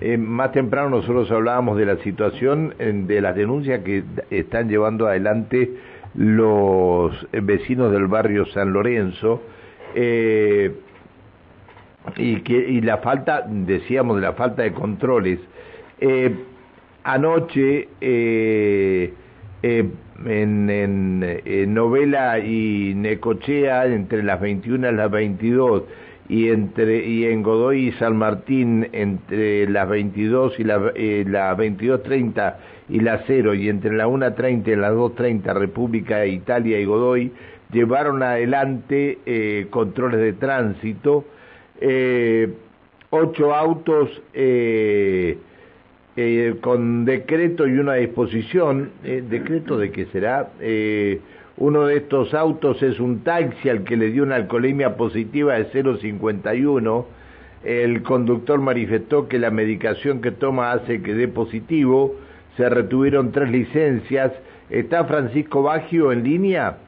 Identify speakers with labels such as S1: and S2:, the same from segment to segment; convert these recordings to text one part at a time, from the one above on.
S1: Eh, más temprano nosotros hablábamos de la situación de las denuncias que están llevando adelante los vecinos del barrio San Lorenzo eh, y, que, y la falta, decíamos, de la falta de controles. Eh, anoche en, en, Novela y Necochea, entre las 21 y las 22, y entre y en Godoy y San Martín entre las 22 y la, eh, las 22.30 y las 0 y entre la 1.30 y las 2.30 República Italia y Godoy llevaron adelante eh, controles de tránsito eh, ocho autos eh, eh, con decreto y una disposición decreto de que será uno de estos autos es un taxi al que le dio una alcoholemia positiva de 0,51. El conductor manifestó que la medicación que toma hace que dé positivo. Se retuvieron tres licencias. ¿Está Francisco Baggio en línea?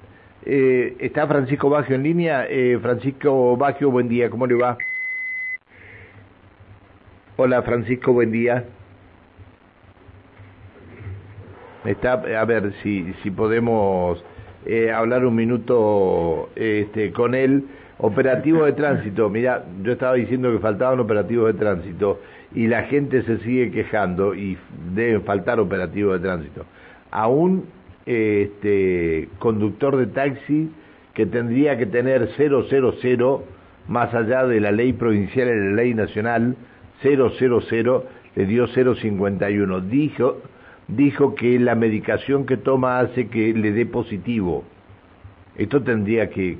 S1: Eh, ¿Está Francisco Baggio en línea? Eh, Francisco Baggio, buen día. ¿Cómo le va? Hola Francisco, buen día. Está, a ver si, si podemos eh, hablar un minuto este, con él. Operativo de tránsito, mira, yo estaba diciendo que faltaban operativos de tránsito y la gente se sigue quejando y deben faltar operativos de tránsito. A un este, conductor de taxi que tendría que tener 000 más allá de la ley provincial y la ley nacional 000 le dio 051 dijo dijo que la medicación que toma hace que le dé positivo. Esto tendría que,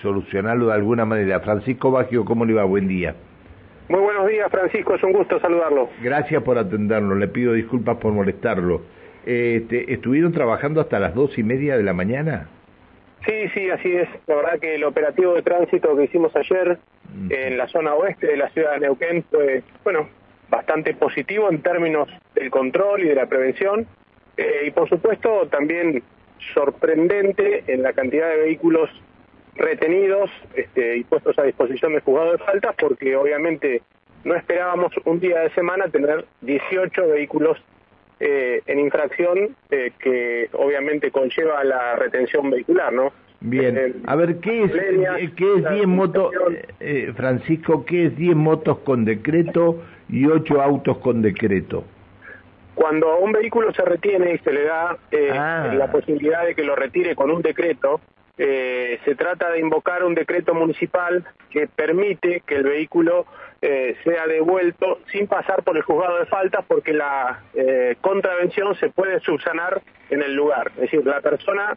S1: solucionarlo de alguna manera. Francisco Baggio, ¿cómo le va? Buen día.
S2: Muy buenos días, Francisco, es un gusto saludarlo.
S1: Gracias por atendernos, le pido disculpas por molestarlo. Este, ¿Estuvieron trabajando hasta las dos y media de la mañana?
S2: Sí, sí, así es. La verdad que el operativo de tránsito que hicimos ayer en la zona oeste de la ciudad de Neuquén fue, bueno, bastante positivo en términos del control y de la prevención. Eh, y por supuesto también sorprendente en la cantidad de vehículos retenidos este, y puestos a disposición del juzgado de faltas porque obviamente no esperábamos un día de semana tener 18 vehículos eh, en infracción eh, que obviamente conlleva la retención vehicular, ¿no?
S1: Bien, a ver, ¿qué es, ¿qué es 10 motos, Francisco, qué es 10 motos con decreto y ocho autos con decreto.
S2: Cuando un vehículo se retiene y se le da eh, ah. la posibilidad de que lo retire con un decreto, eh, se trata de invocar un decreto municipal que permite que el vehículo eh, sea devuelto sin pasar por el juzgado de faltas porque la contravención se puede subsanar en el lugar. Es decir, la persona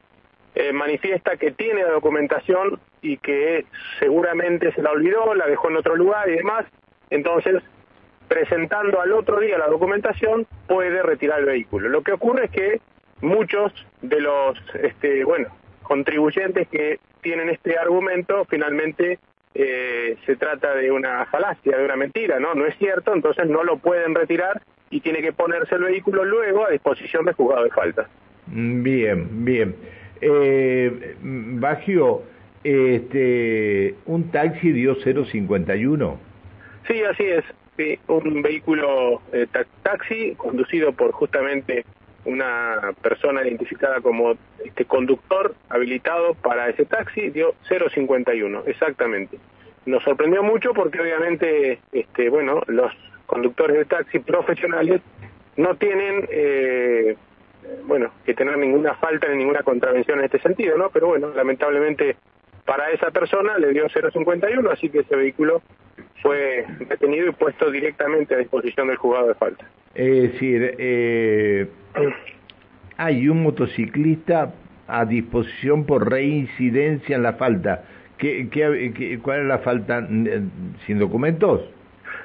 S2: manifiesta que tiene la documentación y que seguramente se la olvidó, la dejó en otro lugar y demás. Entonces, presentando al otro día la documentación, puede retirar el vehículo. Lo que ocurre es que muchos de los, este, bueno, contribuyentes que tienen este argumento, finalmente eh, se trata de una falacia, de una mentira, ¿no? No es cierto, entonces no lo pueden retirar y tiene que ponerse el vehículo luego a disposición del juzgado de falta.
S1: Bien, bien. Eh, este, un taxi dio 051.
S2: Sí, así es un vehículo eh, taxi conducido por justamente una persona identificada como este conductor habilitado para ese taxi dio 051 exactamente. Nos sorprendió mucho porque obviamente este bueno los conductores de taxi profesionales no tienen eh, bueno que tener ninguna falta ni ninguna contravención en este sentido no pero bueno lamentablemente para esa persona le dio 051 así que ese vehículo fue detenido y puesto directamente a disposición del juzgado de falta.
S1: Es decir, eh, hay un motociclista a disposición por reincidencia en la falta. ¿Qué, qué, cuál es la falta? ¿Sin documentos?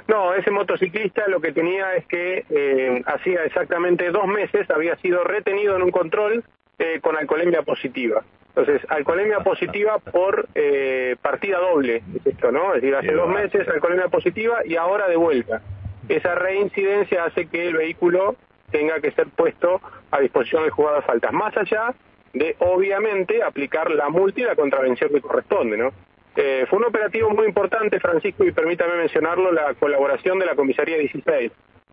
S2: No, ese motociclista lo que tenía es que eh, hacía exactamente dos meses había sido retenido en un control eh, con alcoholemia positiva. Entonces, alcoholemia positiva por eh, partida doble, es esto, ¿no? Es decir, hace dos meses alcoholemia positiva y ahora de vuelta. Esa reincidencia hace que el vehículo tenga que ser puesto a disposición de faltas, más allá de, obviamente, aplicar la multa y la contravención que corresponde, ¿no? Eh, fue un operativo muy importante, Francisco, y permítame mencionarlo, la colaboración de la Comisaría 16.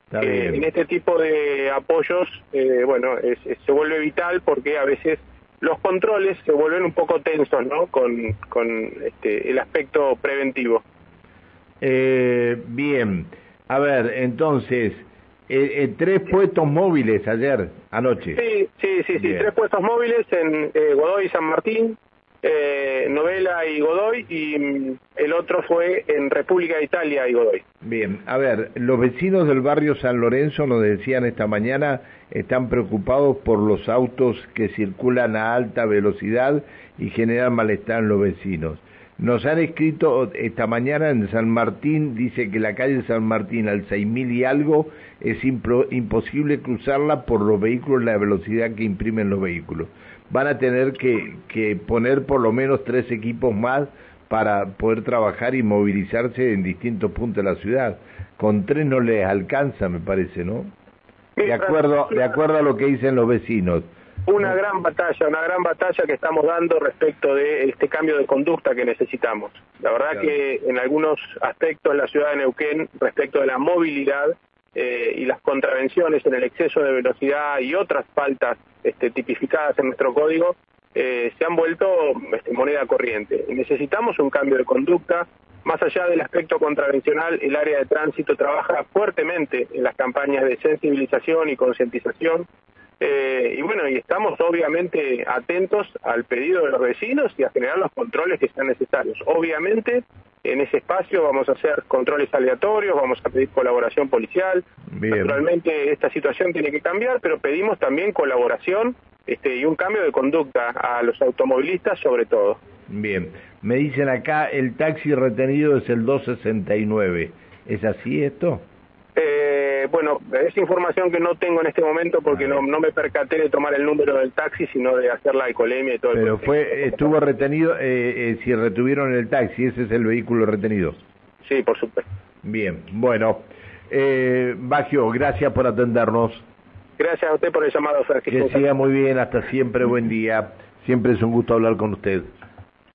S2: en este tipo de apoyos, eh, bueno, se vuelve vital porque a veces los controles se vuelven un poco tensos, ¿no? Con, con este, el aspecto preventivo.
S1: Eh, bien, a ver, entonces, eh, eh, tres puestos móviles ayer, anoche.
S2: Sí, sí, sí, sí, tres puestos móviles en Godoy y San Martín, eh, Novela y Godoy, y el otro fue en República de Italia y Godoy.
S1: Bien, a ver, los vecinos del barrio San Lorenzo nos decían esta mañana, están preocupados por los autos que circulan a alta velocidad y generan malestar en los vecinos. Nos han escrito esta mañana en San Martín, dice que la calle San Martín al 6000 y algo es imposible cruzarla por los vehículos, la velocidad que imprimen los vehículos van a tener que, poner por lo menos tres equipos más para poder trabajar y movilizarse en distintos puntos de la ciudad. Con tres no les alcanza, me parece, ¿no? De acuerdo, de acuerdo a lo que dicen los vecinos.
S2: Una gran batalla, una gran batalla que estamos dando respecto de este cambio de conducta que necesitamos. La verdad que en algunos aspectos la ciudad de Neuquén, respecto de la movilidad, eh, y las contravenciones en el exceso de velocidad y otras faltas este, tipificadas en nuestro código eh, se han vuelto este, moneda corriente. necesitamos un cambio de conducta. Más allá del aspecto contravencional, el área de tránsito trabaja fuertemente en las campañas de sensibilización y concientización. Eh, y bueno, y estamos obviamente atentos al pedido de los vecinos y a generar los controles que sean necesarios. Obviamente en ese espacio vamos a hacer controles aleatorios, vamos a pedir colaboración policial. Naturalmente esta situación tiene que cambiar, pero pedimos también colaboración este, y un cambio de conducta a los automovilistas sobre todo.
S1: Bien, me dicen acá el taxi retenido es el 269. ¿Es así esto?
S2: Eh, bueno, es información que no tengo en este momento porque no, no me percaté de tomar el número del taxi, sino de hacer la ecolemia y todo.
S1: Pero fue, estuvo retenido, eh, eh, si retuvieron el taxi, ese es el vehículo retenido.
S2: Sí, por supuesto.
S1: Bien, bueno, eh, Bagio, gracias por atendernos.
S2: Gracias a usted por el llamado,
S1: Que siga muy bien, hasta siempre, buen día. Siempre es un gusto hablar con usted.